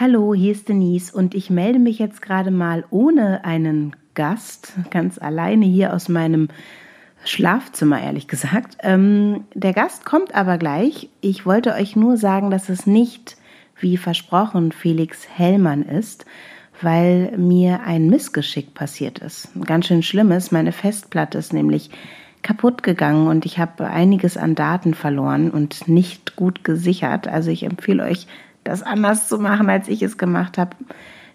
Hallo, hier ist Denise und ich melde mich jetzt gerade mal ohne einen Gast, ganz alleine hier aus meinem Schlafzimmer, ehrlich gesagt. Ähm, der Gast kommt aber gleich. Ich wollte euch nur sagen, dass es nicht, wie versprochen, Felix Hellmann ist, weil mir ein Missgeschick passiert ist. Ein ganz schön schlimmes. Meine Festplatte ist nämlich kaputt gegangen und ich habe einiges an Daten verloren und nicht gut gesichert. Also ich empfehle euch, das anders zu machen, als ich es gemacht habe.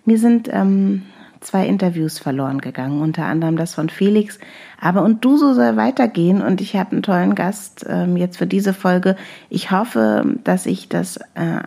Mir sind ähm, zwei Interviews verloren gegangen, unter anderem das von Felix. Aber und du so soll weitergehen und ich habe einen tollen Gast ähm, jetzt für diese Folge. Ich hoffe, dass ich das äh,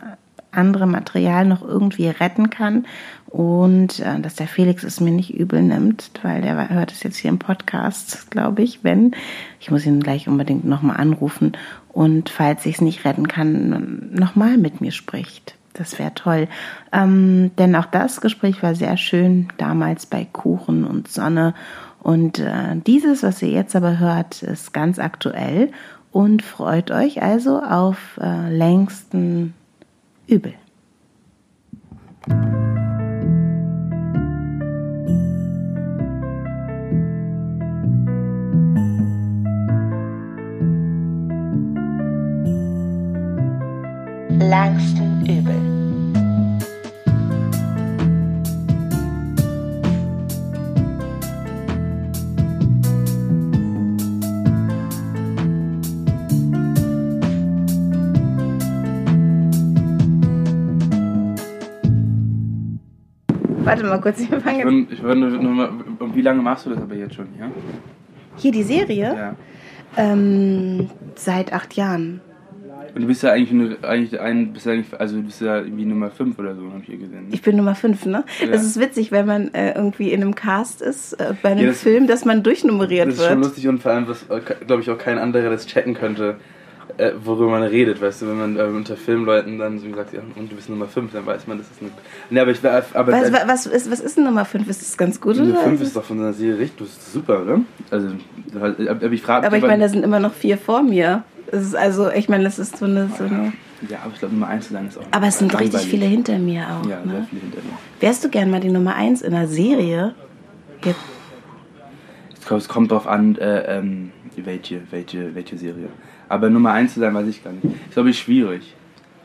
andere Material noch irgendwie retten kann und äh, dass der Felix es mir nicht übel nimmt, weil der hört es jetzt hier im Podcast, glaube ich, wenn. Ich muss ihn gleich unbedingt nochmal anrufen und falls ich es nicht retten kann, nochmal mit mir spricht. Das wäre toll. Ähm, denn auch das Gespräch war sehr schön, damals bei Kuchen und Sonne. Und äh, dieses, was ihr jetzt aber hört, ist ganz aktuell und freut euch also auf äh, längsten Übel. Langsten Übel. Warte mal kurz, wir fangen Ich jetzt. würde, ich würde nur mal, und wie lange machst du das aber jetzt schon hier? Hier die Serie? Ja. Ähm, seit acht Jahren. Und du bist ja eigentlich, nur, eigentlich ein, bist ja eigentlich, also du bist ja irgendwie Nummer 5 oder so, habe ich hier gesehen. Ne? Ich bin Nummer 5, ne? Ja. Das ist witzig, wenn man äh, irgendwie in einem Cast ist, äh, bei einem Ja, das- Film, dass man durchnummeriert Das ist schon wird. lustig und vor allem, was, glaube ich, auch kein anderer das checken könnte, äh, worüber man redet, weißt du, wenn man äh, unter Filmleuten dann so sagt, ja, und du bist Nummer 5, dann weiß man, das ist eine. Ne, aber ich war. Aber Was, wa- was, ist, was ist denn Nummer 5? Ist das ganz gut, Nummer oder? 5 ist doch von der Serie richtig, das ist super, oder? Also, aber ich frage Aber ich meine, da sind immer noch vier vor mir. Es ist also, ich meine, das ist so eine. So eine Ja, aber ich glaube, Nummer 1 zu sein ist auch. aber es sind richtig viele hinter mir auch. Ja, sehr ne? viele hinter mir. Wärst du gern mal die Nummer 1 in einer Serie? Jetzt, Ich glaube, es kommt drauf an, äh, ähm, welche, welche, welche Serie. Aber Nummer 1 zu sein, weiß ich gar nicht. Ist, glaube ich, schwierig.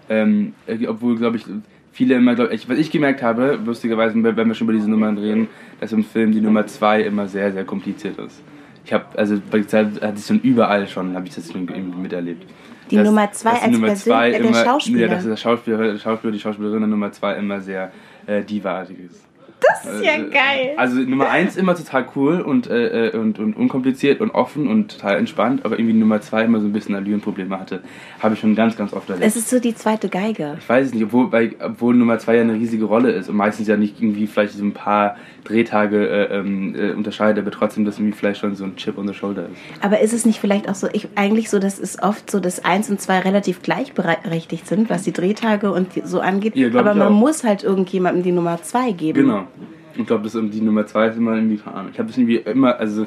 Ähm, äh, obwohl, glaube ich, viele immer, glaub ich, was ich gemerkt habe, lustigerweise, wenn wenn wir schon über diese Nummern reden, dass im Film die Nummer 2 immer sehr, sehr kompliziert ist. Ich habe, also bei der Zeit hatte ich schon überall schon, habe ich das irgendwie miterlebt. Die Nummer zwei dass als Nummer Persön- zwei äh, der immer, Schauspieler. Ja, dass der Schauspieler, Schauspieler, die Schauspielerin der Nummer 2 immer sehr äh, divaartig ist. Das ist ja Äh, geil. Also Nummer 1 immer total cool und, äh, äh, und, und unkompliziert und offen und total entspannt, aber irgendwie Nummer 2 immer so ein bisschen Allürenprobleme hatte. Habe ich schon ganz, ganz oft erlebt. Es ist so die zweite Geige. Ich weiß es nicht, obwohl, bei, obwohl Nummer 2 ja eine riesige Rolle ist und meistens ja nicht irgendwie vielleicht so ein paar Drehtage äh, ähm, äh, unterscheidet, aber trotzdem, dass irgendwie vielleicht schon so ein Chip on the shoulder ist. Aber ist es nicht vielleicht auch so, ich, eigentlich so, dass es oft so, dass eins und zwei relativ gleichberechtigt sind, was die Drehtage und die, so angeht. Ja, aber man auch. muss halt irgendjemandem die Nummer zwei geben. Genau. Ich glaube, das die Nummer 2 ist immer irgendwie, Ahnung. Ich habe das irgendwie immer, also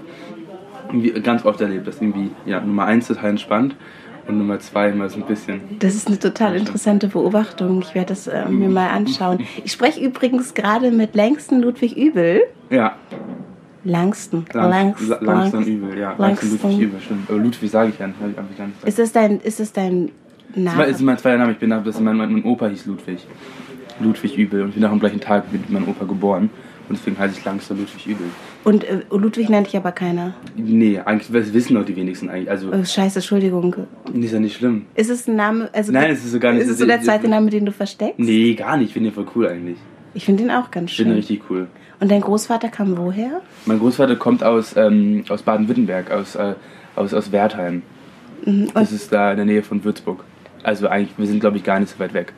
irgendwie ganz oft erlebt, dass irgendwie, ja, Nummer 1 total entspannt und Nummer 2 immer so ein bisschen. Das ist eine total interessante Beobachtung. Ich werde das äh, mir mal anschauen. Ich spreche übrigens gerade mit Längsten Ludwig Übel. Ja, Langsten. Lang, Langst- Langst, Langsam übel, ja. Langston. Ludwig übel, stimmt. Aber Ludwig sage ich ja nicht, habe ich einfach gar nicht gesagt. Ist das dein, ist das dein Das Name? war- ist mein zweiter Name, ich bin, das ist mein, mein, mein Opa hieß Ludwig. Ludwig Übel und ich bin auch am gleichen Tag mit meinem Opa geboren. Und deswegen heiße ich langsam Ludwig Übel. Und äh, Ludwig nennt dich aber keiner. Nee, eigentlich, das wissen auch die wenigsten eigentlich. Also, Oh, scheiße, Entschuldigung. ist ja nicht schlimm. Ist es ein Name? Also Nein, es ist so gar nicht- Ist es so der zweite Name, den du versteckst? Nee, gar nicht. Ich finde den voll cool eigentlich. Ich finde den auch ganz Ich finde schön. richtig cool. Und dein Großvater kam woher? Mein Großvater kommt aus, ähm, aus Baden-Württemberg, aus, äh, aus, aus Wertheim. Mhm. Das ist da in der Nähe von Würzburg. Also eigentlich, wir sind glaube ich gar nicht so weit weg.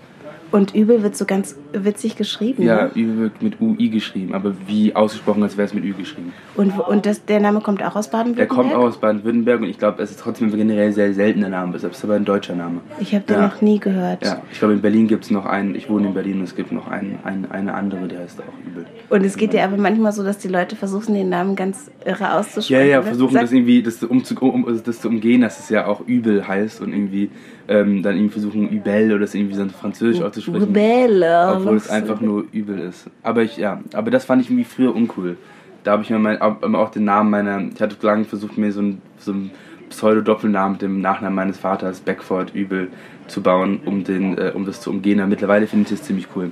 Und Übel wird so ganz witzig geschrieben. Ja, Ne? Ü wird mit UI geschrieben, aber wie ausgesprochen, als wäre es mit Ü geschrieben. Und, und das, der Name kommt auch aus Der Baden-Württemberg? kommt aus Baden-Württemberg und ich glaube, es ist trotzdem generell sehr seltener Name. Es ist aber ein deutscher Name. Ich habe den Ja. noch nie gehört. Ja, ich glaube, in Berlin gibt es noch einen, ich wohne in Berlin und es gibt noch einen, einen, eine andere, der heißt auch Übel. Und es geht dir aber manchmal so, dass die Leute versuchen, den Namen ganz irre Ja, auszusprechen. ja, oder? versuchen das irgendwie das, um, zu, um, das zu umgehen, dass es ja auch Übel heißt und irgendwie ähm, dann irgendwie versuchen Übel oder das irgendwie so französisch auszusprechen. Rebelle. Obwohl es einfach nur übel ist. Aber ich, ja, aber das fand ich irgendwie früher uncool. Da habe ich mir mein, auch auch den Namen meiner, ich hatte lange versucht, mir so einen so einen Pseudo-Doppelnamen mit dem Nachnamen meines Vaters, Beckford, übel, zu bauen, um, den, äh, um das zu umgehen. Aber mittlerweile finde ich das ziemlich cool.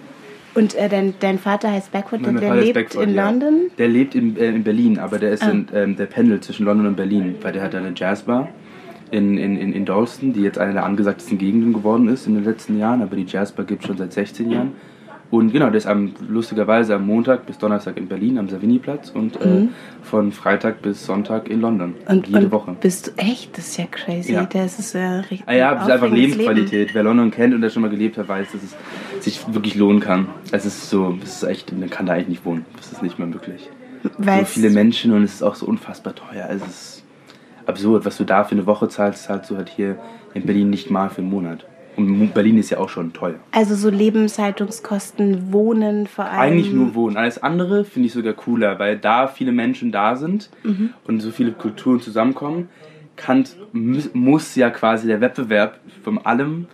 Und äh, dein, dein Vater heißt Beckford Mein und der lebt Beckford, in ja. London? Der lebt in, äh, in Berlin, aber der ist Ah. in, ähm, der pendelt zwischen London und Berlin, weil der hat eine Jazzbar in, in, in, in Dalston, die jetzt eine der angesagtesten Gegenden geworden ist in den letzten Jahren, aber die Jazzbar gibt es schon seit 16 Jahren. Und genau, der ist am, lustigerweise am Montag bis Donnerstag in Berlin am Savini-Platz und äh, von Freitag bis Sonntag in London. Mhm. Und, jede und Woche. Bist du echt? Das ist ja crazy. Ja. Das ist ja richtig. Ah ja, es ist einfach Lebensqualität. Wer London kennt und da schon mal gelebt hat, weiß, dass es sich wirklich lohnen kann. Es ist so, es ist echt, man kann da eigentlich nicht wohnen. Das ist nicht mehr möglich. Leben. so viele Menschen und es ist auch so unfassbar teuer. Es ist absurd, was du da für eine Woche zahlst, zahlst du halt hier in Berlin nicht mal für einen Monat. Und Berlin ist ja auch schon teuer. Also so Lebenshaltungskosten, Wohnen vor allem. Eigentlich nur Wohnen. Alles andere finde ich sogar cooler, weil da viele Menschen da sind Mhm. und so viele Kulturen zusammenkommen, kann, muss ja quasi der Wettbewerb von allem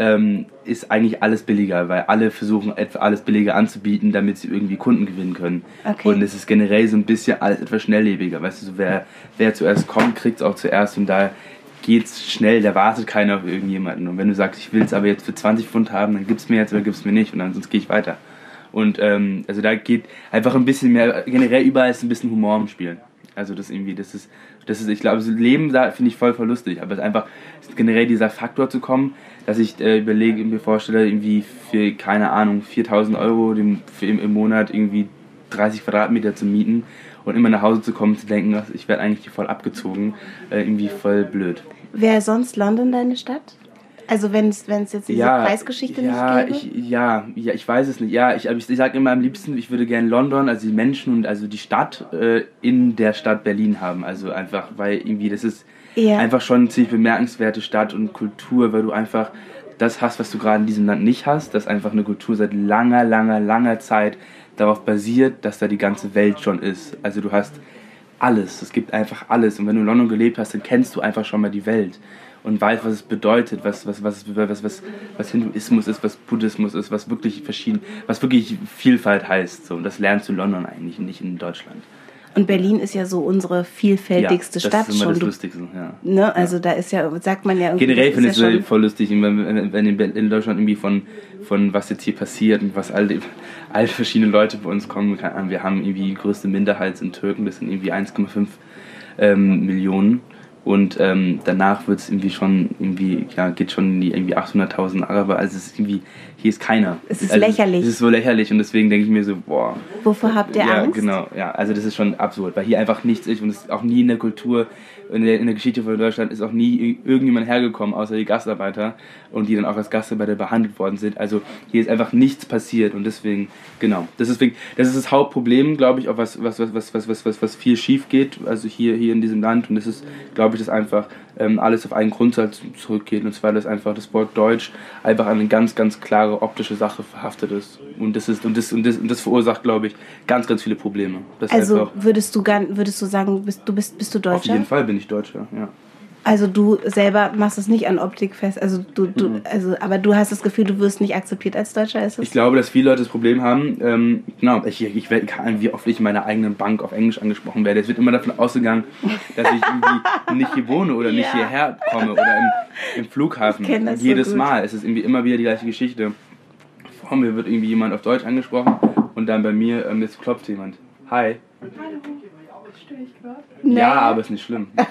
ähm, ist eigentlich alles billiger, weil alle versuchen, alles billiger anzubieten, damit sie irgendwie Kunden gewinnen können. Okay. Und es ist generell so ein bisschen alles etwas schnelllebiger. Weißt du, so wer, wer zuerst kommt, kriegt es auch zuerst und da geht's schnell, da wartet keiner auf irgendjemanden. Und wenn du sagst, ich will es aber jetzt für 20 Pfund haben, dann gib's mir jetzt oder gib's mir nicht und dann sonst gehe ich weiter. Und ähm, also da geht einfach ein bisschen mehr, generell überall ist ein bisschen Humor im Spiel. Also das irgendwie, das ist, das ist, ich glaube, so Leben da finde ich voll, voll lustig. Aber es ist einfach generell dieser Faktor zu kommen, dass ich äh, überlege, mir vorstelle, irgendwie für, keine Ahnung, 4000 Euro dem, im, im Monat irgendwie 30 Quadratmeter zu mieten und immer nach Hause zu kommen, zu denken, ich werde eigentlich hier voll abgezogen, äh, irgendwie voll blöd. Wäre sonst London deine Stadt? Also wenn es jetzt diese Preisgeschichte ja, nicht gäbe? Ich, ja, ja, ich weiß es nicht. Ja, ich, ich, ich sage immer am liebsten, ich würde gerne London, also die Menschen und also die Stadt äh, in der Stadt Berlin haben. Also einfach, weil irgendwie das ist Ja. einfach schon eine ziemlich bemerkenswerte Stadt und Kultur, weil du einfach das hast, was du gerade in diesem Land nicht hast, dass einfach eine Kultur seit langer, langer, langer Zeit darauf basiert, dass da die ganze Welt schon ist. Also du hast alles, es gibt einfach alles. Und wenn du in London gelebt hast, dann kennst du einfach schon mal die Welt und weißt, was es bedeutet, was, was, was, was, was, was Hinduismus ist, was Buddhismus ist, was wirklich verschieden, was wirklich Vielfalt heißt. So. Und das lernst du in London eigentlich, nicht in Deutschland. Und Berlin ist ja so unsere vielfältigste ja, Stadt das ist immer schon. das Lustigste, ja. ne? Also da ist ja, sagt man ja irgendwie. Generell finde ich es ja ja voll lustig, wenn, wenn in, Deutschland irgendwie von, von was jetzt hier passiert und was all, die, all verschiedene Leute bei uns kommen. Wir haben irgendwie die größte Minderheit sind Türken, das sind irgendwie 1,5 ähm, Millionen. Und ähm, danach wird es irgendwie schon, irgendwie, ja, geht schon in die irgendwie 800.000 Araber. Also es ist irgendwie, hier ist keiner. Es ist also, lächerlich. Es ist so lächerlich und deswegen denke ich mir so, boah, Wovor habt ihr ja, Angst? genau. Ja, also das ist schon absurd, weil hier einfach nichts ist und es ist auch nie in der Kultur, in der, in der Geschichte von Deutschland ist auch nie irgendjemand hergekommen, außer die Gastarbeiter und die dann auch als Gastarbeiter behandelt worden sind. Also hier ist einfach nichts passiert und deswegen, genau. Das ist, deswegen, das, ist das Hauptproblem, glaube ich, auch was, was, was, was, was, was, was, was viel schief geht, also hier, hier in diesem Land und das ist, glaube ich, dass einfach ähm, alles auf einen Grundsatz zurückgeht und zwar, dass einfach das Wort Deutsch einfach eine ganz, ganz klare optische Sache verhaftet ist. Und das ist und das und das, und das verursacht, glaube ich, ganz, ganz viele Probleme. Das Also würdest du gar, würdest du sagen, bist du bist, bist du auf Deutscher? jeden Fall bin ich Deutscher, ja. Also du selber machst es nicht an Optik fest. Also du, du Mhm. also aber du hast das Gefühl, du wirst nicht akzeptiert als Deutscher, ist es? Ich glaube, dass viele Leute das Problem haben, ähm, genau, ich, ich werde, wie oft ich in meiner eigenen Bank auf Englisch angesprochen werde. Es wird immer davon ausgegangen, dass ich irgendwie nicht hier wohne oder nicht Ja. hierher komme oder im, im Flughafen. Ich das so Jedes gut. Mal. Es ist irgendwie immer wieder die gleiche Geschichte. Vor mir wird irgendwie jemand auf Deutsch angesprochen und dann bei mir, ähm, jetzt klopft jemand. Hi. Hallo, störe ich gerade? Nee. Ja, aber ist nicht schlimm. Weil äh,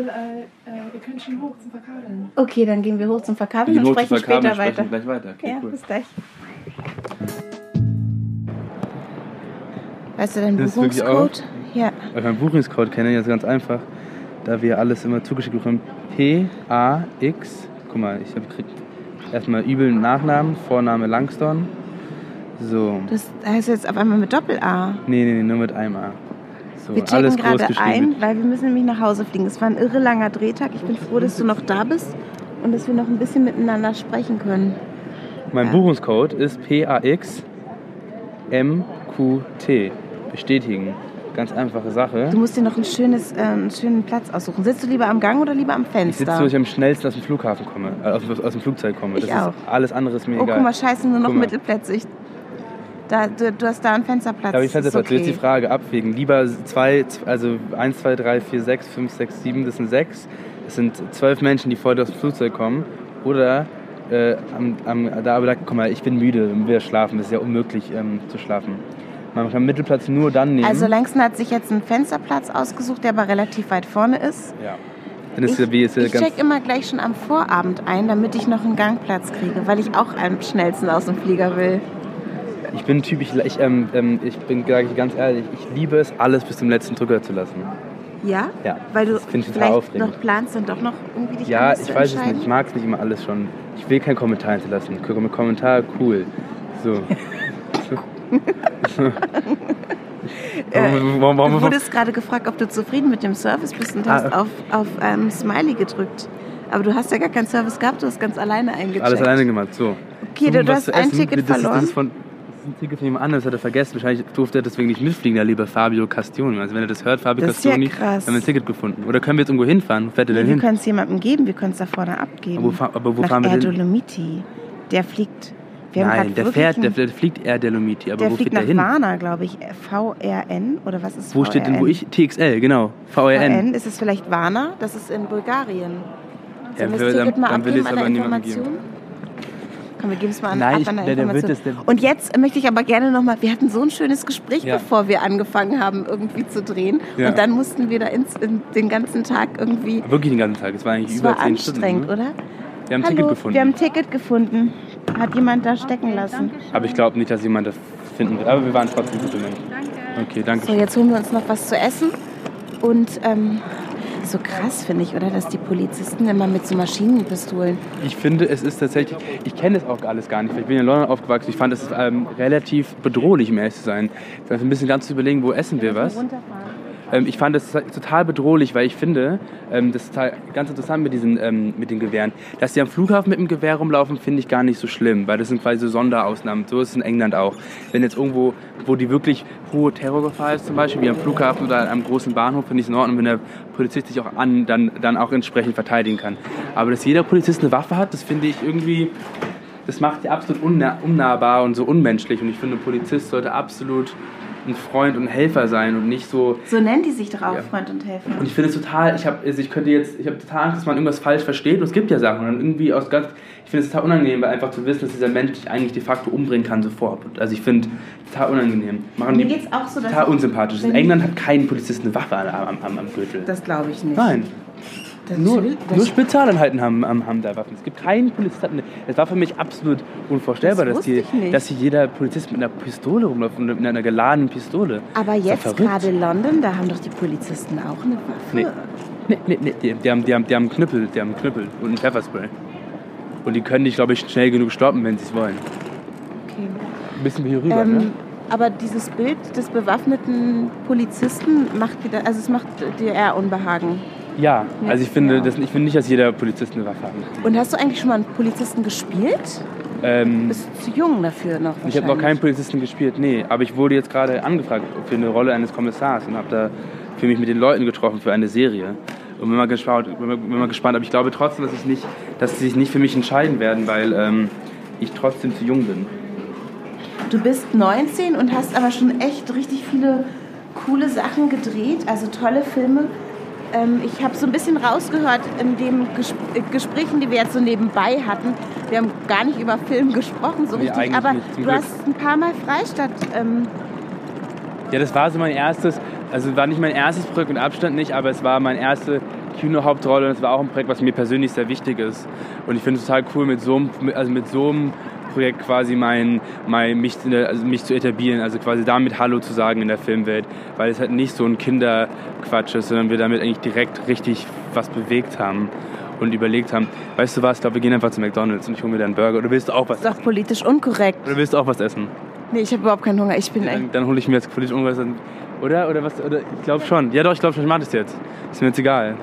äh, wir können schon hoch zum Verkabeln. Okay, dann gehen wir hoch zum Verkabeln Wir und sprechen Verkabeln, später sprechen weiter. gleich weiter. Okay, ja, cool. bis gleich. Weißt du deinen ist Buchungscode? Ja. Weil ich meinen Buchungscode kenne, jetzt ganz einfach, da wir alles immer zugeschickt bekommen. P, A, X. Guck mal, ich habe erstmal übeln Nachnamen, Vorname Langston. So. Das heißt jetzt auf einmal mit Doppel-A. Nee, nee, nee, nur mit einem A. So, Wir checken alles groß gerade ein, weil wir müssen nämlich nach Hause fliegen. Es war ein irre langer Drehtag. Ich bin froh, dass du noch da bist und dass wir noch ein bisschen miteinander sprechen können. Mein Ja. Buchungscode ist PAX MQT. Bestätigen. Ganz einfache Sache. Du musst dir noch ein schönes, äh, einen schönen Platz aussuchen. Sitzt du lieber am Gang oder lieber am Ich Fenster? sitze so, dass ich am schnellsten aus dem Flughafen komme, äh, aus, aus dem Flugzeug komme. Ich das auch. ist alles andere ist mir oh, egal. guck mal, scheiße, nur noch Guck. Mittelplätze. Ich, da, du, du hast da einen Fensterplatz. Da habe ich Fensterplatz. okay. Jetzt die Frage, abwägen. Lieber zwei, also 1, 2, 3, 4, 6, 5, 6, 7, das sind sechs. Das sind zwölf Menschen, die vor dir aus dem Flugzeug kommen. Oder, äh, am, am, da, aber da, guck mal, ich bin müde, wir schlafen. Es ist ja unmöglich ähm, zu schlafen. Man kann Mittelplatz nur dann nehmen. Also Langston hat sich jetzt einen Fensterplatz ausgesucht, der aber relativ weit vorne ist. ja. Dann ist Ich, wie ist ich check immer gleich schon am Vorabend ein, damit ich noch einen Gangplatz kriege, weil ich auch am schnellsten aus dem Flieger will. Ich bin Typ, ich, ich, ähm, ähm, ich bin sage ich ganz ehrlich, ich liebe es, alles bis zum letzten Drücker zu lassen. Ja? Ja, Weil du vielleicht noch planst, dann doch noch irgendwie dich Ja, ich weiß es nicht. Ich mag es nicht immer alles schon. Ich will keinen Kommentar hinterlassen. Kom- Kommentar, cool. So. Äh, Du wurdest gerade gefragt, ob du zufrieden mit dem Service bist und Ah, hast okay. auf, auf ähm, Smiley gedrückt. Aber du hast ja gar keinen Service gehabt, du hast ganz alleine eingecheckt. alles alleine gemacht. So. Okay, du, du hast ein essen. Ticket das, ist- verloren. Das ist, von, das ist ein Ticket von jemand anderem, das hat er vergessen. Wahrscheinlich durfte er deswegen nicht mitfliegen, der liebe Fabio Castioni. Also wenn er das hört, Fabio Das ist ja Castioni, krass. haben wir ein Ticket gefunden. Oder können wir jetzt irgendwo hinfahren? Fährt er denn wir hin? können es jemandem geben, wir können es da vorne abgeben. Aber wo, aber wo Nach fahren wir Air denn? Dolomiti. Der fliegt. Wir Nein, der fährt, der, der fliegt Air Dolomiti. Aber der wo fliegt der nach hin? Varna, glaube ich. VRN oder was ist Wo steht denn, wo VRN? ich? TXL, genau. VRN. VRN, ist es vielleicht Varna? Das ist in Bulgarien. Ja, Sollen wir dann- mal dann will es an der aber niemandem Information? Komm, wir geben es mal an, Nein, ab ich- an der der- der Und jetzt möchte ich aber gerne nochmal, wir hatten so ein schönes Gespräch, Ja. bevor wir angefangen haben, irgendwie zu drehen. Ja. Und dann mussten wir da ins, in, den ganzen Tag irgendwie... Wirklich den ganzen Tag. Es war eigentlich Es über war zehn Stunden. anstrengend, ne? oder? Wir haben ein Ticket gefunden. wir haben ein Ticket gefunden. Hat jemand da stecken lassen. Aber ich glaube nicht, dass jemand das finden wird. Aber wir waren trotzdem gute Menschen. Danke. Okay, danke. So, jetzt holen wir uns noch was zu essen. Und ähm, so krass finde ich, oder? Dass die Polizisten immer mit so Maschinenpistolen. Ich finde, es ist tatsächlich, ich kenne das auch alles gar nicht. weil Ich bin in London aufgewachsen. Ich fand es ähm, relativ bedrohlich, um ehrlich zu sein. Ich ein bisschen ganz zu überlegen, wo essen wir was. Ähm, ich fand das total bedrohlich, weil ich finde, ähm, das ist ganz interessant mit diesen ähm, mit den Gewehren. Dass die am Flughafen mit dem Gewehr rumlaufen, finde ich gar nicht so schlimm, weil das sind quasi so Sonderausnahmen. So ist es in England auch. Wenn jetzt irgendwo, wo die wirklich hohe Terrorgefahr ist, zum Beispiel wie am Flughafen oder an einem großen Bahnhof, finde ich es in Ordnung, wenn der Polizist sich auch an, dann, dann auch entsprechend verteidigen kann. Aber dass jeder Polizist eine Waffe hat, das finde ich irgendwie, das macht die absolut unna unnahbar und so unmenschlich. Und ich finde, ein Polizist sollte absolut ein Freund und Helfer sein und nicht so, So nennen die sich doch auch, Ja. Freund und Helfer. und ich finde es total, ich habe also ich könnte jetzt, ich habe total Angst, dass man irgendwas falsch versteht. Und es gibt ja Sachen. Und dann irgendwie aus ganz, ich finde es total unangenehm, weil einfach zu wissen, dass dieser Mensch dich eigentlich de facto umbringen kann sofort. Also ich finde total unangenehm. Machen Mir geht's auch so, dass total unsympathisch. In England hat kein Polizist eine Waffe am, am, am, Gürtel. Das glaube ich nicht. Nein, nur, nur Spezialeinheiten haben, haben, da Waffen. Es gibt keinen Polizist. hat eine- Das war für mich absolut unvorstellbar, Das dass, nicht. dass hier jeder Polizist mit einer Pistole rumläuft, mit einer geladenen Pistole. Aber jetzt gerade London, da haben doch die Polizisten auch eine Waffe. Nee. Nee, nee, nee, die, die, haben, die, haben, die haben einen Knüppel, die haben einen Knüppel und ein Pfefferspray. Und die können dich, glaube ich, schnell genug stoppen, wenn sie es wollen. Okay. Ein bisschen hier rüber, Ähm, ne? aber dieses Bild des bewaffneten Polizisten macht da- also es macht dir eher Unbehagen. Ja, also ich finde, das, ich finde nicht, dass jeder Polizist eine Waffe hat. Und hast du eigentlich schon mal einen Polizisten gespielt? Ähm, Bist du zu jung dafür noch? ich habe noch keinen. Polizisten gespielt, nee. Aber ich wurde jetzt gerade angefragt für eine Rolle eines Kommissars und habe da für mich mit den Leuten getroffen für eine Serie. Und bin mal gespannt, bin mal gespannt. Aber ich glaube trotzdem, dass, ich nicht, dass sie sich nicht für mich entscheiden werden, weil ähm, ich trotzdem zu jung bin. Du bist 19 und hast aber schon echt richtig viele coole Sachen gedreht, also tolle Filme. Ähm, ich habe so ein bisschen rausgehört in den Ges Gesprächen, die wir jetzt so nebenbei hatten. Wir haben gar nicht über Film gesprochen so Nee, richtig, aber du Glück. hast ein paar Mal Freistadt. Ähm, Ja, das war so mein erstes, also war nicht mein erstes Projekt mit Abstand nicht, aber es war meine erste Kino-Hauptrolle und es war auch ein Projekt, was mir persönlich sehr wichtig ist. Und ich finde es total cool, mit so einem, also mit so einem Projekt quasi mein, mein, mich, der- also mich zu etablieren, also quasi damit Hallo zu sagen in der Filmwelt, weil es halt nicht so ein Kinderquatsch ist, sondern wir damit eigentlich direkt richtig was bewegt haben und überlegt haben, weißt du was, ich glaube, wir gehen einfach zu McDonalds und ich hole mir dann einen Burger. Oder willst du auch was ist doch politisch unkorrekt. Oder willst du auch was essen? Nee, ich habe überhaupt keinen Hunger. Ich bin echt. Dann, dann hole ich mir jetzt politisch ungewiss. Oder? Oder was? Oder ich glaube schon. Ja doch, ich glaube schon, ich mache das jetzt. Ist mir jetzt egal.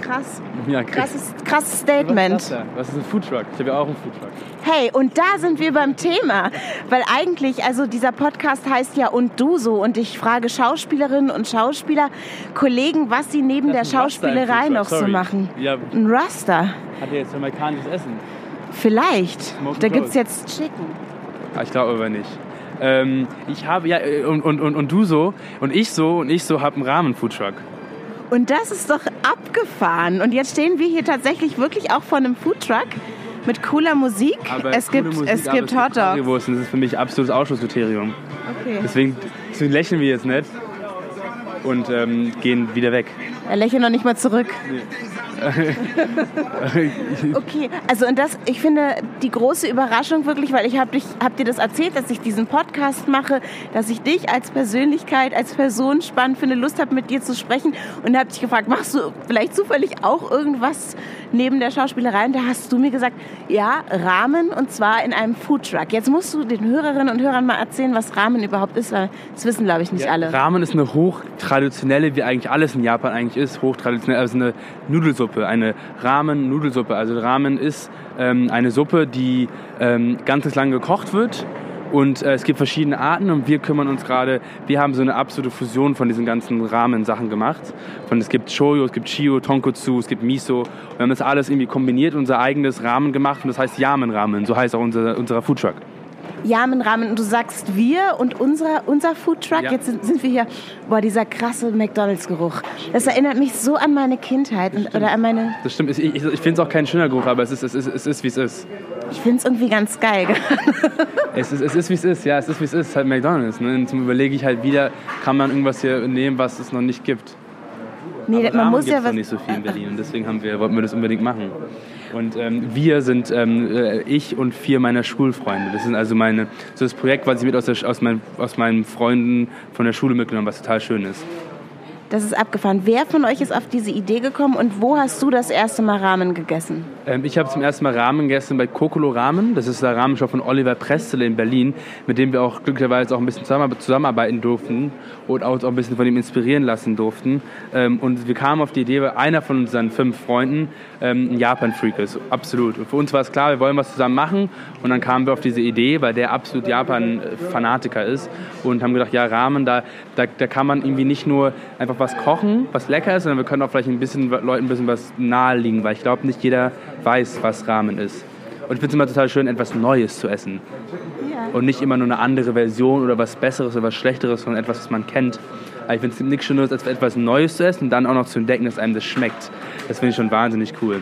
Krass. Ja, krass. Krasses, krasses Was Statement. ist das da? Was ist ein Foodtruck? Ich habe ja auch einen Foodtruck. Hey, und da sind wir beim Thema. Weil eigentlich, also dieser Podcast heißt ja Und du so. Und ich frage Schauspielerinnen und Schauspieler, Kollegen, was sie neben der Schauspielerei noch so machen. Ja, Ein Raster. hat er jetzt amerikanisches Essen? Vielleicht. Smoke Da gibt es jetzt Chicken. Ah, Ich glaube aber nicht. Ähm, ich habe ja äh, und, und, und, und du so und ich so und ich so habe einen Rahmen-Foodtruck. Und das ist doch abgefahren. Und jetzt stehen wir hier tatsächlich wirklich auch vor einem Foodtruck mit cooler Musik. Aber es gibt, Musik, es gibt Hot Dogs. Currywurst und das ist für mich absolutes Ausschlusskriterium. Okay. Deswegen, deswegen lächeln wir jetzt nicht und ähm, gehen wieder weg. Er lächelt noch nicht mal zurück. Okay, also und das, ich finde die große Überraschung wirklich, weil ich habe hab dir das erzählt, dass ich diesen Podcast mache, dass ich dich als Persönlichkeit, als Person spannend finde, Lust habe mit dir zu sprechen und habe dich gefragt, machst du vielleicht zufällig auch irgendwas neben der Schauspielerei? Und da hast du mir gesagt, ja, Rahmen und zwar in einem Foodtruck. Jetzt musst du den Hörerinnen und Hörern mal erzählen, was Rahmen überhaupt ist, weil das wissen glaube ich nicht alle. Ramen ist eine hochtraditionelle, wie eigentlich alles in Japan eigentlich ist, hochtraditionell, also eine Nudelsuppe, eine Ramen-Nudelsuppe. Also Ramen ist ähm, eine Suppe, die ähm, ganz lang gekocht wird. Und äh, es gibt verschiedene Arten und wir kümmern uns gerade, wir haben so eine absolute Fusion von diesen ganzen Ramen-Sachen gemacht. Von, es gibt Shoyu, es gibt Chio, Tonkotsu, es gibt Miso. Wir haben das alles irgendwie kombiniert, unser eigenes Ramen gemacht und das heißt Yamen-Ramen, so heißt auch unser, unser Foodtruck. Ramen, und du sagst wir und unser, unser Foodtruck. Ja. Jetzt sind, sind wir hier, boah, dieser krasse McDonalds-Geruch. Das erinnert mich so an meine Kindheit und, oder an meine. Das stimmt, ich, ich, ich finde es auch kein schöner Geruch, aber es ist, es ist, es ist wie es ist. Ich finde es irgendwie ganz geil. Es ist, es ist wie es ist, ja, es ist wie es ist, halt McDonalds. Ne? Und zum überlege ich halt wieder, kann man irgendwas hier nehmen, was es noch nicht gibt. Nee, Aber man Ramen muss ja was. nicht so viel in Berlin und deswegen haben wir, wollten wir das unbedingt machen. Und ähm, wir sind ähm, äh, ich und vier meiner Schulfreunde. Das sind also meine, so das Projekt, was ich mit aus, der, aus, mein, aus meinen Freunden von der Schule mitgenommen, was total schön ist. Das ist abgefahren. Wer von euch ist auf diese Idee gekommen und wo hast du das erste Mal Ramen gegessen? Ähm, ich habe zum ersten Mal Ramen gegessen bei Kokolo Ramen. Das ist der Ramenshop von Oliver Prestel in Berlin, mit dem wir auch glücklicherweise auch ein bisschen zusammen- zusammenarbeiten durften und auch ein bisschen von ihm inspirieren lassen durften. Ähm, Und wir kamen auf die Idee, weil einer von unseren fünf Freunden ähm, ein Japan-Freak ist. Absolut. Und für uns war es klar, wir wollen was zusammen machen. Und dann kamen wir auf diese Idee, weil der absolut Japan-Fanatiker ist. Und haben gedacht, ja, Ramen, da, da, da kann man irgendwie nicht nur einfach was kochen, was lecker ist, sondern wir können auch vielleicht ein bisschen Leuten ein bisschen was naheliegen, weil ich glaube, nicht jeder weiß, was Ramen ist. Und ich finde es immer total schön, etwas Neues zu essen. Und nicht immer nur eine andere Version oder was Besseres oder was Schlechteres von etwas, was man kennt. Aber ich finde es nichts Schöneres, als etwas Neues zu essen und dann auch noch zu entdecken, dass einem das schmeckt. Das finde ich schon wahnsinnig cool.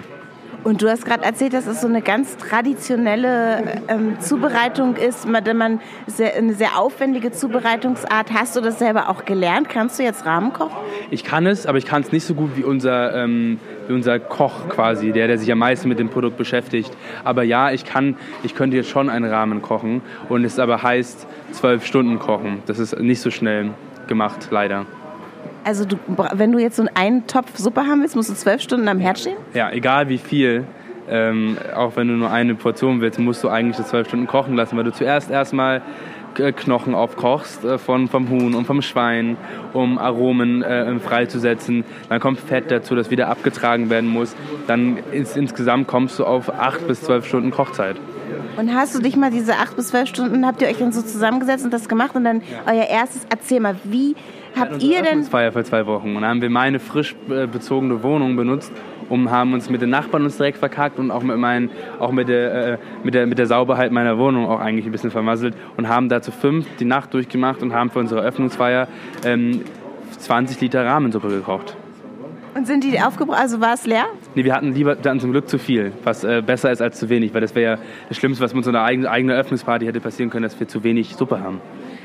Und du hast gerade erzählt, dass es so eine ganz traditionelle ähm, Zubereitung ist, man, man sehr, eine sehr aufwendige Zubereitungsart. Hast du das selber auch gelernt? Kannst du jetzt Rahmen kochen? Ich kann es, aber ich kann es nicht so gut wie unser, ähm, wie unser Koch quasi, der, der sich am meisten mit dem Produkt beschäftigt. Aber ja, ich kann, ich könnte jetzt schon einen Rahmen kochen und es aber heißt zwölf Stunden kochen. Das ist nicht so schnell gemacht, leider. Also du, wenn du jetzt so einen Topf Suppe haben willst, musst du zwölf Stunden am Herd stehen? Ja, egal wie viel, ähm, auch wenn du nur eine Portion willst, musst du eigentlich das zwölf Stunden kochen lassen, weil du zuerst erstmal äh, Knochen aufkochst äh, von, vom Huhn und vom Schwein, um Aromen äh, freizusetzen. Dann kommt Fett dazu, das wieder abgetragen werden muss. Dann ins, insgesamt kommst du auf acht bis zwölf Stunden Kochzeit. Und hast du dich mal diese acht bis zwölf Stunden, habt ihr euch dann so zusammengesetzt und das gemacht und dann euer erstes, erzähl mal, wie habt ihr denn, Feier für zwei Wochen. Und dann haben wir meine frisch äh, bezogene Wohnung benutzt und haben uns mit den Nachbarn uns direkt verkackt und auch mit, meinen, auch mit, der, äh, mit, der, mit der Sauberheit meiner Wohnung auch eigentlich ein bisschen vermasselt und haben da zu fünf die Nacht durchgemacht und haben für unsere Eröffnungsfeier ähm, 20 Liter Rahmensuppe gekocht. und sind die aufgebraucht, also war es leer? Nee, wir hatten lieber, hatten zum Glück zu viel, was äh, besser ist als zu wenig, weil das wäre ja das Schlimmste, was mit unserer eigenen, eigenen Eröffnungsparty hätte passieren können, dass wir zu wenig Suppe haben.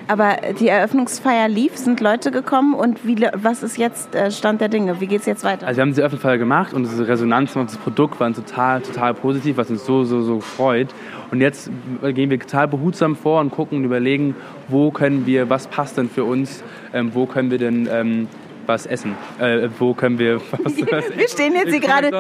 Aber die Eröffnungsfeier lief, sind Leute gekommen und wie, was ist jetzt äh, Stand der Dinge? Wie geht es jetzt weiter? Also wir haben diese Eröffnungsfeier gemacht und diese Resonanzen auf das Produkt waren total, total positiv, was uns so, so, so freut. Und jetzt gehen wir total behutsam vor und gucken und überlegen, wo können wir, was passt denn für uns, ähm, wo können wir denn ähm, was essen, äh, wo können wir was, was wir stehen jetzt hier gerade,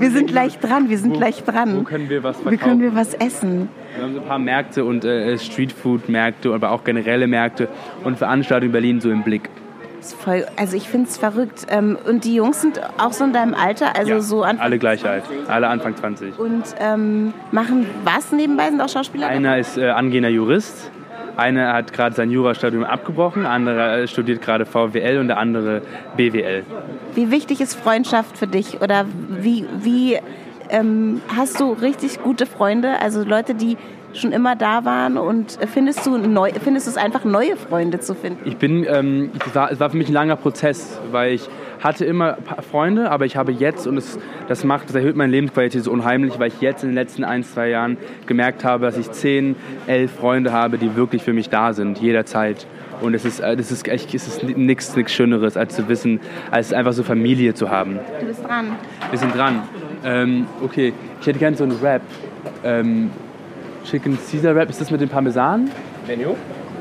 wir, sind gleich dran, wir sind Wo- gleich Wo dran. können wir was Wie verkaufen? können wir was essen? Wir haben so ein paar Märkte und äh, Streetfood-Märkte, aber auch generelle Märkte und Veranstaltungen in Berlin so im Blick. Voll, also ich finde es verrückt. Ähm, und die Jungs sind auch so in deinem Alter, also Ja, so Anfang alle gleich alt. Alle Anfang 20. Und ähm, machen was nebenbei? Sind auch Schauspieler? Einer ist äh, angehender Jurist. Einer hat gerade sein Jurastudium abgebrochen, anderer äh, studiert gerade VWL und der andere BWL. Wie wichtig ist Freundschaft für dich? Oder wie, wie ähm, hast du richtig gute Freunde? Also Leute, die schon immer da waren und findest du, neu, findest du es einfach, neue Freunde zu finden? Ich bin, ähm, es, war, es war für mich ein langer Prozess, weil ich hatte immer Freunde, aber ich habe jetzt, und es, das macht, das erhöht meine Lebensqualität so unheimlich, weil ich jetzt in den letzten ein, zwei Jahren gemerkt habe, dass ich zehn, elf Freunde habe, die wirklich für mich da sind, jederzeit. Und es ist, äh, das ist echt, es ist nichts, nichts Schöneres, als zu wissen, als einfach so Familie zu haben. Du bist dran. Wir sind dran. Ähm, okay, ich hätte gerne so einen Wrap. Ähm, Chicken Caesar Wrap, ist das mit dem Parmesan? Menü?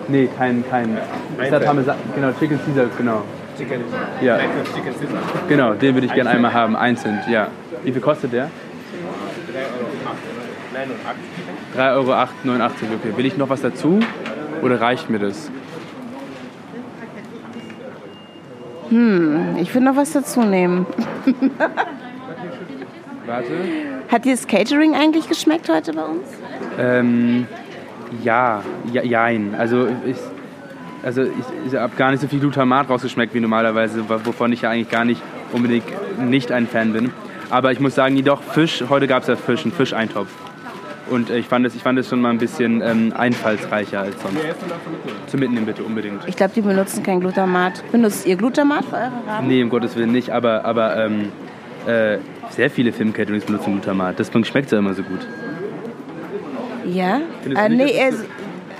Nee, kein, kein. Ist der Parmesan? Genau, Chicken Caesar, genau. Chicken, Ja. Chicken Scissor. Genau, den würde ich gerne einmal haben, einzeln, ja. Wie viel kostet der? 3,89 Euro. 3,89 Euro, okay. Will ich noch was dazu oder reicht mir das? Ich will noch was dazu nehmen. Warte. Hat dir das Catering eigentlich geschmeckt heute bei uns? Ähm, ja, ja, jein. Also ich, also ich, ich habe gar nicht so viel Glutamat rausgeschmeckt wie normalerweise, wovon ich ja eigentlich gar nicht unbedingt nicht ein Fan bin. Aber ich muss sagen, jedoch Fisch, heute gab es ja Fisch, einen Fischeintopf. Und äh, ich fand es ich fand es schon mal ein bisschen ähm, einfallsreicher als sonst. Zum Mitnehmen bitte, unbedingt. Ich glaube, die benutzen kein Glutamat. Benutzt ihr Glutamat für eure Rahmen? Nee, um Gottes Willen nicht, aber, aber ähm, äh, sehr viele Filmcaterings benutzen Glutamat. Deswegen schmeckt es ja immer so gut. Ja? Äh, nicht, nee, also,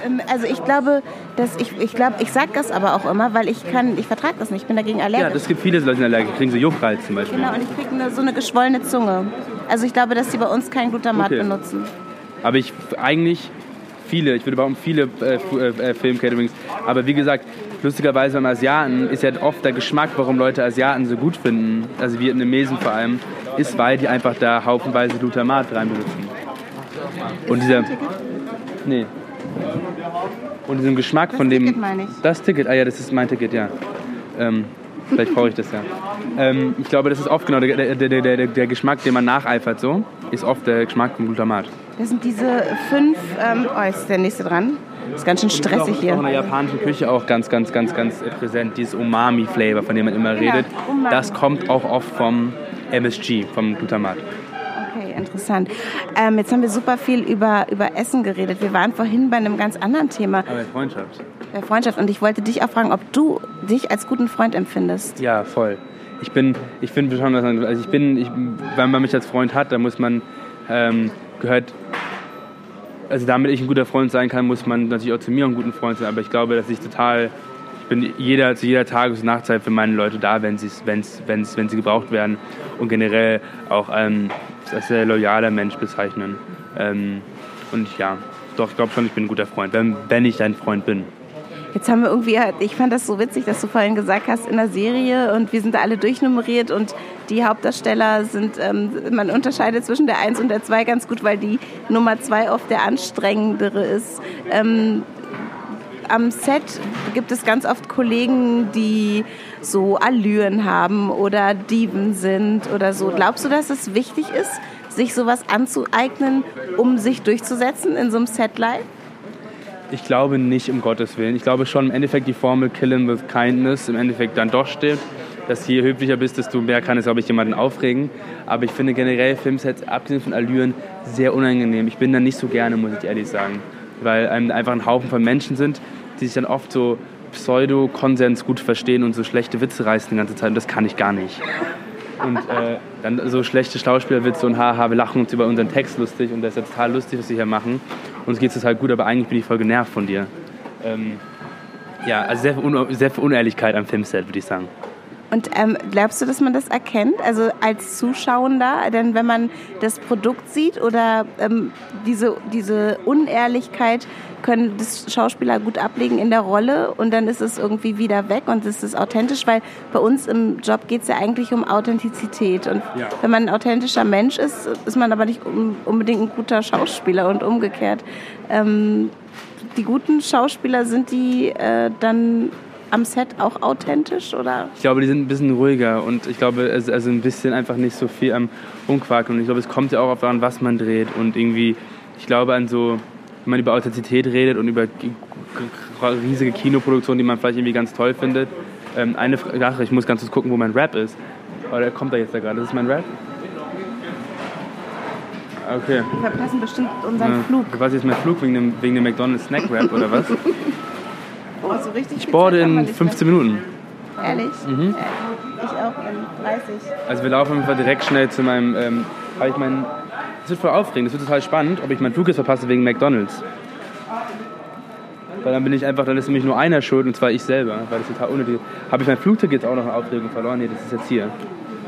ähm, also ich glaube, dass ich, ich glaube, ich sag das aber auch immer, weil ich kann, ich vertrage das nicht, ich bin dagegen allergisch. Ja, das gibt viele Leute, die allergisch, kriegen so Juckreiz zum Beispiel. genau, und ich kriege eine, so eine geschwollene Zunge. Also ich glaube, dass die bei uns kein Glutamat Okay. benutzen. Aber ich eigentlich viele, ich würde behaupten viele äh, äh, äh, Filmcaterings. Aber wie gesagt, lustigerweise beim Asiaten ist ja oft der Geschmack, warum Leute Asiaten so gut finden, also Vietnamesen vor allem, ist, weil die einfach da haufenweise Glutamat rein benutzen. Und dieser. Nee. Und diesem Geschmack von dem. Ticket meine ich. Das Ticket, ah ja, das ist mein Ticket, ja. Ähm, vielleicht brauche ich das ja. Ähm, ich glaube, das ist oft genau der, der, der, der, der Geschmack, den man nacheifert, so, ist oft der Geschmack vom Glutamat. Das sind diese fünf, ähm, oh, ist der nächste dran. Ist ganz schön stressig Auch in hier. der japanischen Küche auch ganz, ganz, ganz, ganz präsent. Dieses Umami-Flavor, von dem man immer redet. Das kommt auch oft vom MSG, vom Glutamat. Okay, interessant. Ähm, jetzt haben wir super viel über, über Essen geredet. Wir waren vorhin bei einem ganz anderen Thema, Aber Freundschaft. bei Freundschaft. Und ich wollte dich auch fragen, ob du dich als guten Freund empfindest. Ja, voll. Ich bin, ich finde schon, also ich bin, ich, wenn man mich als Freund hat, dann muss man, ähm, gehört, also damit ich ein guter Freund sein kann, muss man natürlich auch zu mir ein guter Freund sein. Aber ich glaube, dass ich total, ich bin jeder, zu jeder Tages- und Nachtzeit für meine Leute da, wenn, wenn's, wenn's, wenn sie gebraucht werden. Und generell auch ähm, als sehr loyaler Mensch bezeichnen. Ähm, und ja, doch, ich glaube schon, ich bin ein guter Freund, wenn, wenn ich dein Freund bin. Jetzt haben wir irgendwie, ich fand das so witzig, dass du vorhin gesagt hast, in der Serie und wir sind da alle durchnummeriert und die Hauptdarsteller sind, ähm, man unterscheidet zwischen der 1 und der 2 ganz gut, weil die Nummer 2 oft der anstrengendere ist. Ähm, am Set gibt es ganz oft Kollegen, die so Allüren haben oder Dieven sind oder so. Glaubst du, dass es wichtig ist, sich sowas anzueignen, um sich durchzusetzen in so einem Set-Life? Ich glaube nicht, um Gottes Willen. Ich glaube schon im Endeffekt die Formel Killing with Kindness im Endeffekt dann doch steht. Dass je höflicher bist, desto mehr kann es, glaube ich, jemanden aufregen. Aber ich finde generell Filmsets, abgesehen von Allüren, sehr unangenehm. Ich bin da nicht so gerne, muss ich ehrlich sagen. Weil ähm, einfach ein Haufen von Menschen sind, die sich dann oft so Pseudo-Konsens gut verstehen und so schlechte Witze reißen die ganze Zeit. Und das kann ich gar nicht. Und äh, dann so schlechte Schauspielerwitze und haha, wir lachen uns über unseren Text lustig und das ist total lustig, was wir hier machen. Uns geht es total gut, aber eigentlich bin ich voll genervt von dir. Ähm, ja, also sehr viel, sehr viel Unehrlichkeit am Filmset, würde ich sagen. Und ähm, glaubst du, dass man das erkennt, also als Zuschauender? Denn wenn man das Produkt sieht oder ähm, diese, diese Unehrlichkeit können das Schauspieler gut ablegen in der Rolle und dann ist es irgendwie wieder weg und es ist authentisch, weil bei uns im Job geht es ja eigentlich um Authentizität. Und Ja. wenn man ein authentischer Mensch ist, ist man aber nicht un- unbedingt ein guter Schauspieler und umgekehrt. Ähm, die guten Schauspieler sind die äh, dann am Set auch authentisch oder? Ich glaube, die sind ein bisschen ruhiger und ich glaube, es also ein bisschen einfach nicht so viel am Rumquaken. Und ich glaube, es kommt ja auch auf an, was man dreht. Und irgendwie, ich glaube an so, wenn man über Authentizität redet und über riesige Kinoproduktionen, die man vielleicht irgendwie ganz toll findet. Ähm, eine Sache, ich muss ganz kurz gucken, wo mein Rap ist. Aber der kommt da jetzt da gerade. Das ist mein Rap? Okay. Wir verpassen bestimmt unseren Ja. Flug. Was ist mein Flug wegen dem, wegen dem McDonald's Snack Rap oder was? Oh, so richtig wir in nicht 15 Minuten. Ehrlich? Mhm. Ich auch in 30. Also wir laufen einfach direkt schnell zu meinem. Ähm, habe ich meinen. Das wird voll aufregend, das wird total spannend, ob ich meinen Flug jetzt verpasse wegen McDonalds. Weil dann bin ich einfach, dann ist nämlich nur einer schuld und zwar ich selber. Weil das total unnötig ist. Habe ich mein Flugticket auch noch in Aufregung verloren? Nee, das ist jetzt hier.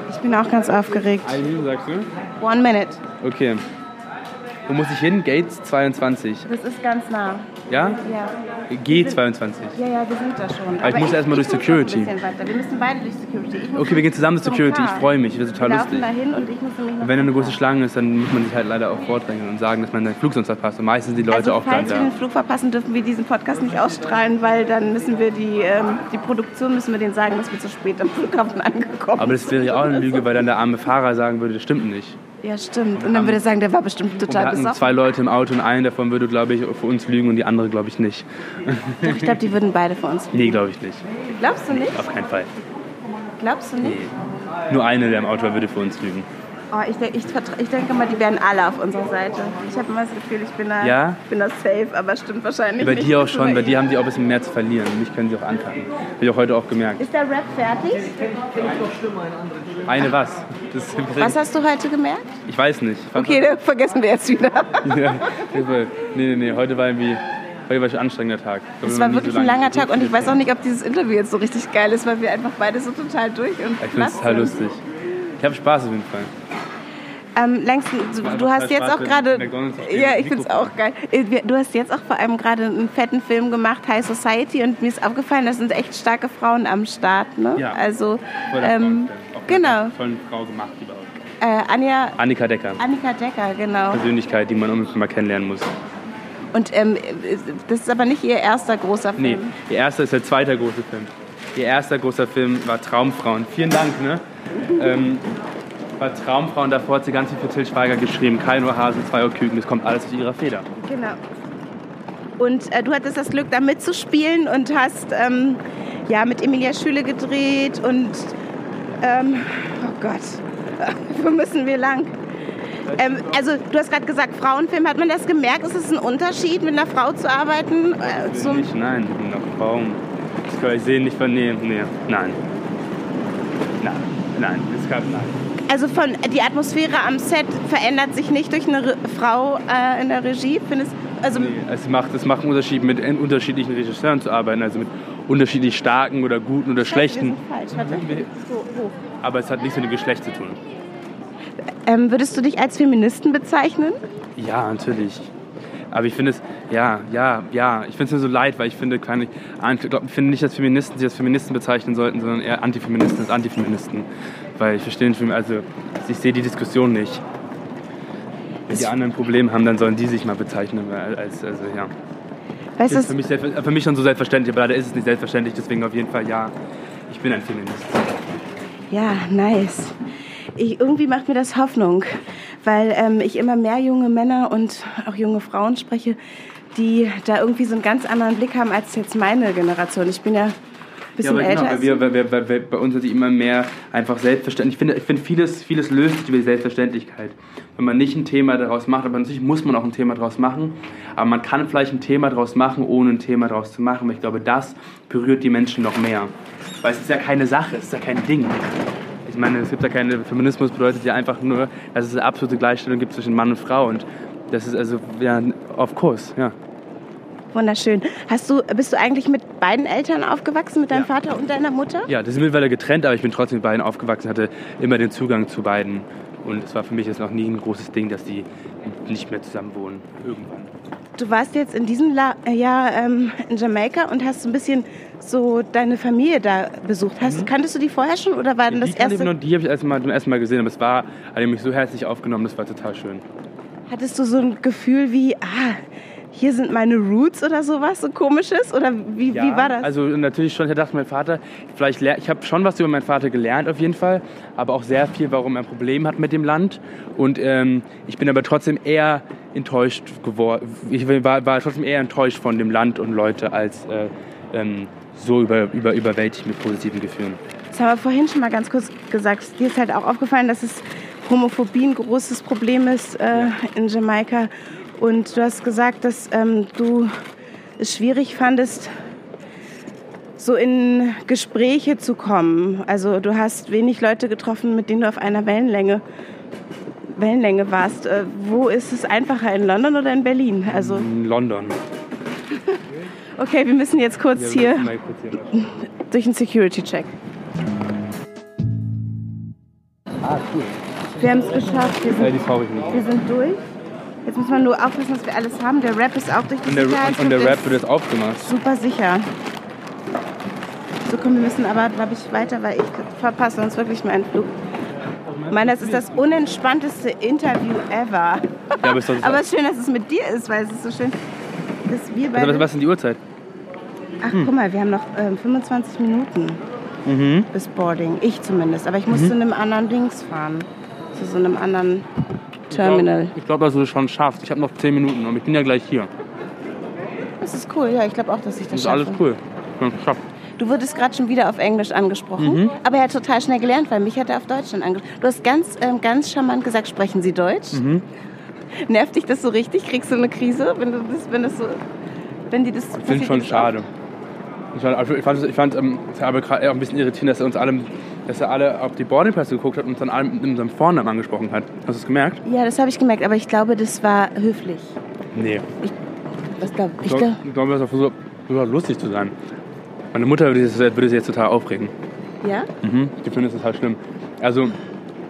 Ich bin auch ganz aufgeregt. Eine Minute sagst du? One minute. Okay. Wo muss ich hin? Gates 22. Das ist ganz nah. Ja? Ja, G22. ja, ja wir sind da schon. Aber ich muss erst mal durch Security. Wir müssen beide durch Security. Okay, wir gehen zusammen zum Security. Ich freue mich. Das wird total wir lustig. dahin und ich muss noch wenn da eine große. Schlange ist, dann muss man sich halt leider auch vordrängen und sagen, dass man seinen Flug sonst verpasst. Und meistens sind die Leute also, auch dann falls wir da. den Flug verpassen, dürfen wir diesen Podcast nicht ausstrahlen, weil dann müssen wir die, ähm, die Produktion müssen wir denen sagen, dass wir zu spät am Flughafen angekommen Aber das wäre ja auch eine Lüge, weil dann der arme Fahrer sagen würde, das stimmt nicht. sind. Ja, stimmt. Und dann würde er sagen, der war bestimmt Und wir total hatten besoffen. zwei Leute im Auto und einen davon würde, glaube ich, für uns lügen und die andere, glaube ich, nicht. Doch, ich glaube, die würden beide für uns. Nee, glaube ich nicht. Glaubst du nicht? Auf keinen Fall. Glaubst du nicht? Nur eine, der im Auto würde für uns lügen. Oh, ich, denk- ich, ich denke mal, die wären alle auf unserer Seite. Ich habe immer das Gefühl, ich bin da, Ja? bin da safe, aber stimmt wahrscheinlich Bei nicht. dir auch schon, bei dir haben die auch ein bisschen mehr zu verlieren. Mich können sie auch anpacken. Habe ich auch heute auch gemerkt. Ist der Rap fertig? Eine was? Was hast du heute gemerkt? ich weiß nicht. Ich Okay, vergessen wir jetzt wieder. Ja, nee, nee, nee, heute war irgendwie heute war schon ein anstrengender Tag. Es war wirklich so ein lange langer Tag und ich weiß auch nicht, ob dieses Interview jetzt so richtig geil ist, weil wir einfach beide so total durch und Ich finde es total lustig. Ich habe Spaß auf jeden Fall. Ähm, Langston, du, du hast jetzt auch gerade, ja, ich finde es auch geil. Äh, Du hast jetzt auch vor allem gerade einen fetten Film gemacht, High Society, und mir ist aufgefallen, das sind echt starke Frauen am Start, ne? Ja. Also, ähm, genau. Tolle Frau gemacht überhaupt. Äh, Anja, Annika Decker. Annika Decker, genau. Persönlichkeit, die man unbedingt mal kennenlernen muss. Und ähm, das ist aber nicht ihr erster großer Film. Nee, ihr erster ist der zweite große Film. Ihr erster großer Film war Traumfrauen. Vielen Dank, ne? Ähm, war Traumfrauen, davor hat sie ganz viel für Till Schweiger geschrieben. Kein Ohrhasen, zwei Ohrküken, das kommt alles aus ihrer Feder. Genau. Und äh, du hattest das Glück, da mitzuspielen und hast ähm, ja, mit Emilia Schüle gedreht und ähm, oh Gott, wo müssen wir lang? Ähm, also du hast gerade gesagt, Frauenfilm, hat man das gemerkt? Ist es ein Unterschied, mit einer Frau zu arbeiten? Äh, zum, nicht, nein, ich bin noch Frau. Das kann ich sehen, nicht von, nee, nein. Nein, nein, es gab, nein. also von die Atmosphäre am Set verändert sich nicht durch eine Re Frau äh, in der Regie, findest also Nee, es macht, es macht einen Unterschied, mit unterschiedlichen Regisseuren zu arbeiten, also mit unterschiedlich starken oder guten oder Wir schlechten. sind falsch. Warte. So, hoch. Aber es hat nichts mit dem Geschlecht zu tun. Ähm, würdest du dich als Feministen bezeichnen? Ja, natürlich. Aber ich finde es, ja, ja, ja. Ich finde es mir so leid, weil ich finde, keine, ich glaub, finde nicht, dass Feministen sich als Feministen bezeichnen sollten, sondern eher Antifeministen als Antifeministen. Weil ich verstehe nicht, also ich sehe die Diskussion nicht. Wenn die anderen ein Problem haben, dann sollen die sich mal bezeichnen. Als, also, ja. Weißt Das ist für mich, für mich schon so selbstverständlich, aber leider ist es nicht selbstverständlich. Deswegen auf jeden Fall ja, ich bin ein Feminist. ja, nice. Ich, irgendwie macht mir das Hoffnung, weil ähm, ich immer mehr junge Männer und auch junge Frauen spreche, die da irgendwie so einen ganz anderen Blick haben als jetzt meine Generation. Ich bin ja ein bisschen ja, aber älter genau, weil wir, weil wir, bei uns hat sich immer mehr einfach selbstverständlich. Ich finde, ich finde vieles, vieles löst sich über die Selbstverständlichkeit. Wenn man nicht ein Thema daraus macht, aber natürlich muss man auch ein Thema daraus machen, aber man kann vielleicht ein Thema daraus machen, ohne ein Thema daraus zu machen. Weil ich glaube, das berührt die Menschen noch mehr. Weil es ist ja keine Sache, es ist ja kein Ding. Ich meine, es gibt ja keine, Feminismus bedeutet ja einfach nur, dass es eine absolute Gleichstellung gibt zwischen Mann und Frau und das ist also, ja, auf Kurs, ja. Wunderschön. Hast du, bist du eigentlich mit beiden Eltern aufgewachsen, mit deinem Ja. Vater und deiner Mutter? Ja, das sind mittlerweile getrennt, aber ich bin trotzdem mit beiden aufgewachsen, hatte immer den Zugang zu beiden. Und es war für mich jetzt noch nie ein großes Ding, dass die nicht mehr zusammen wohnen. Irgendwann. Du warst jetzt in diesem La Jahr ähm, in Jamaika und hast so ein bisschen so deine Familie da besucht. Hast, Kanntest du die vorher schon oder war denn das die erste? noch, die habe ich erst mal, zum ersten Mal gesehen, aber es war, hat mich so herzlich aufgenommen, das war total schön. Hattest du so ein Gefühl wie, ah, hier sind meine Roots oder sowas, so komisches? Oder wie, wie war das? Also natürlich schon, ich dachte, mein Vater, vielleicht ich habe schon was über meinen Vater gelernt auf jeden Fall, aber auch sehr viel, warum er ein Problem hat mit dem Land. Und ähm, ich bin aber trotzdem eher enttäuscht geworden. Ich war, war trotzdem eher enttäuscht von dem Land und Leute als äh, ähm, so über, über, überwältigt mit positiven Gefühlen. Das haben wir vorhin schon mal ganz kurz gesagt. Dir ist halt auch aufgefallen, dass es Homophobie ein großes Problem ist äh, in Jamaika. Und du hast gesagt, dass ähm, du es schwierig fandest, so in Gespräche zu kommen. Also du hast wenig Leute getroffen, mit denen du auf einer Wellenlänge, Wellenlänge warst. Äh, wo ist es einfacher, in London oder in Berlin? Also, In London. okay, wir müssen jetzt kurz hier durch einen Security-Check. Ah, cool. Wir haben es geschafft. Wir sind, die brauche ich nicht. wir sind durch. Jetzt muss man nur aufpassen, dass wir alles haben. Der Rap ist auch durch die Und der, Sicherheit- und der Rap wird jetzt aufgemacht. super sicher. So komm, wir müssen aber, glaube ich, weiter, weil ich verpasse sonst wirklich meinen Flug. Ich meine, das ist das unentspannteste Interview ever. Ja, aber ist aber es ist schön, dass es mit dir ist, weil es ist so schön, dass wir Also, beide... was, was ist denn die Uhrzeit? Ach, guck mal, wir haben noch ähm, 25 Minuten Mhm. bis Boarding. Ich zumindest. Aber ich muss zu einem anderen Dings fahren. Zu so einem anderen Terminal. Ich glaube, dass du es schon schaffst. Ich habe noch 10 Minuten und ich bin ja gleich hier. Das ist cool, ja. Ich glaube auch, dass ich das Das ist schaffe. alles cool. Ich bin geschafft. Du wurdest gerade schon wieder auf Englisch angesprochen, Mhm. aber er hat total schnell gelernt, weil mich hat er auf Deutsch angesprochen. Du hast ganz, ähm, ganz charmant gesagt, sprechen Sie Deutsch? Mhm. Nervt dich das so richtig? Kriegst du eine Krise, wenn du das, wenn das so, wenn die das? Ich finde schon schade. Ich fand, ich fand, ich fand ähm, es aber gerade auch ein bisschen irritierend, dass er uns alle, dass er alle auf die Boardingpässe geguckt hat und uns dann alle mit unserem Vornamen angesprochen hat. Hast du es gemerkt? Ja, das habe ich gemerkt, aber ich glaube, das war höflich. Nee. Was glaub, Ich ich glaube, glaub, das war versucht, versucht, lustig zu sein. Meine Mutter würde sich, würde sich jetzt total aufregen. ja? Mhm. Die findet es total schlimm. Also,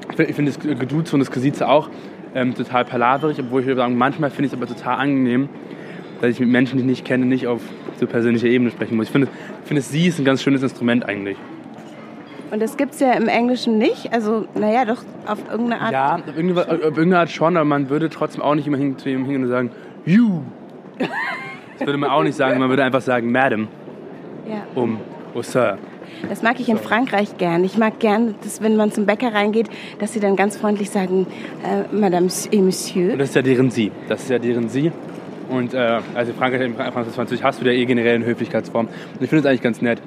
ich finde ich find das Geduze und das Gesieze auch ähm, total palaverig, obwohl ich würde sagen, manchmal finde ich es aber total angenehm, dass ich mit Menschen, die ich nicht kenne, nicht auf so persönlicher Ebene sprechen muss. Ich finde, ich finde, sie ist ein ganz schönes Instrument eigentlich. Und das gibt es ja im Englischen nicht. Also, naja, doch auf irgendeine Art. Ja, auf irgendeine, Art schon, aber man würde trotzdem auch nicht immer hin, zu ihm hingehen und sagen, you. Das würde man auch nicht sagen, man würde einfach sagen, Madam, Ja. um, oh Sir. Das mag ich in Frankreich gern. Ich mag gern, dass wenn man zum Bäcker reingeht, dass sie dann ganz freundlich sagen, äh, Madame et Monsieur. Und das ist ja deren Sie. Das ist ja deren Sie. Und äh, also in Frankreich, in Frankreich, hast du ja eh generell eine Höflichkeitsform. Und ich finde es eigentlich ganz nett.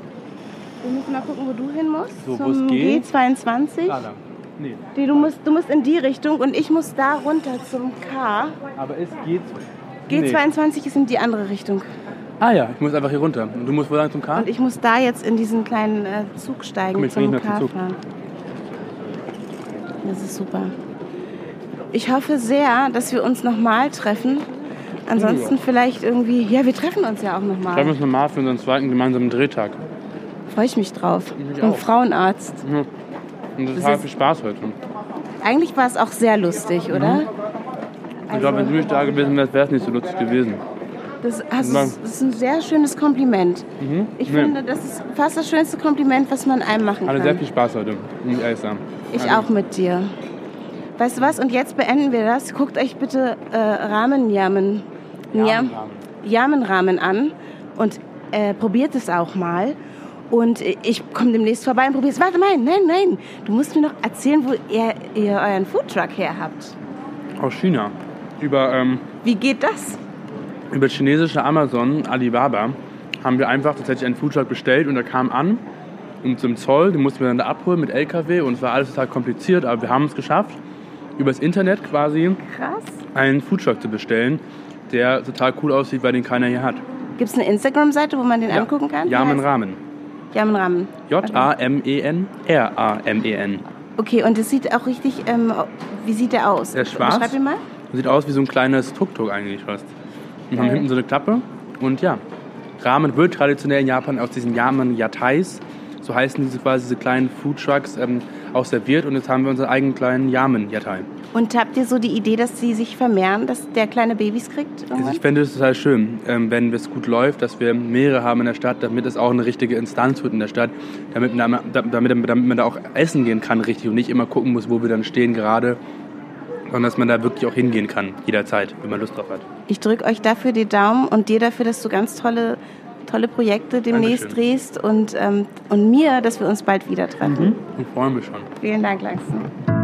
Mal gucken, wo du hin musst. So, zum es geht. G22. Ah. Nee. Nee, du, musst, du musst in die Richtung und ich muss da runter zum K. Aber es geht. G22 ist in die andere Richtung. Ah ja, ich muss einfach hier runter. Und du musst wo lang zum K? Und ich muss da jetzt in diesen kleinen äh, Zug steigen Komm, zum K Zug. fahren. Das ist super. Ich hoffe sehr, dass wir uns nochmal treffen. Ansonsten vielleicht irgendwie, ja, wir treffen uns ja auch Schreiben wir nochmal. uns nochmal für unseren zweiten gemeinsamen Drehtag. Freue ich mich drauf. Ich auch. Frauenarzt. Ja. Und das Das hat viel Spaß heute. Eigentlich war es auch sehr lustig, oder? Ich glaube, wenn du nicht da gewesen wärst, wäre es nicht so lustig gewesen. Das, also, das ist ein sehr schönes Kompliment. Ich Nee. finde, das ist fast das schönste Kompliment, was man einem machen Hatte sehr kann. viel Spaß heute, muss ich ehrlich sagen. Ich Also, auch mit dir. Weißt du was? Und jetzt beenden wir das. Guckt euch bitte äh, Rahmenjamen, Njam- Jamenrahmen an und äh, probiert es auch mal. Und ich komme demnächst vorbei und probiere es. Warte, nein, nein, nein. Du musst mir noch erzählen, wo ihr, ihr euren Foodtruck her habt. Aus China. Über, ähm, Wie geht das? über chinesische Amazon, Alibaba, haben wir einfach tatsächlich einen Foodtruck bestellt und der kam an. Und zum Zoll, den mussten wir dann da abholen mit LKW und es war alles total kompliziert, aber wir haben es geschafft, übers Internet quasi Krass. einen Foodtruck zu bestellen, der total cool aussieht, weil den keiner hier hat. Gibt es eine Instagram-Seite, wo man den angucken kann? Yamen heißt- Ramen. J-A-M-E-N, R-A-M-E-N. Okay, und es sieht auch richtig, ähm, wie sieht der aus? Der ist schwarz. Beschreib ihn mal. Sieht aus wie so ein kleines Tuk-Tuk eigentlich fast. Und haben hinten so eine Klappe. Und ja, Ramen wird traditionell in Japan aus diesen Yamen-Yatais, so heißen diese quasi diese kleinen Foodtrucks, ähm, auch serviert. Und jetzt haben wir unseren eigenen kleinen Yamen-Yatai. Und habt ihr so die Idee, dass sie sich vermehren, dass der kleine Babys kriegt? Irgendwann? ich fände es total schön, ähm, wenn es gut läuft, dass wir mehrere haben in der Stadt, damit es auch eine richtige Instanz wird in der Stadt, damit, man- damit, damit man da auch essen gehen kann richtig und nicht immer gucken muss, wo wir dann stehen gerade sondern dass man da wirklich auch hingehen kann, jederzeit, wenn man Lust drauf hat. Ich drücke euch dafür die Daumen und dir dafür, dass du ganz tolle, tolle Projekte demnächst Dankeschön. drehst und, ähm, und mir, dass wir uns bald wieder treffen. Ich freue mich schon. Vielen Dank, Langston.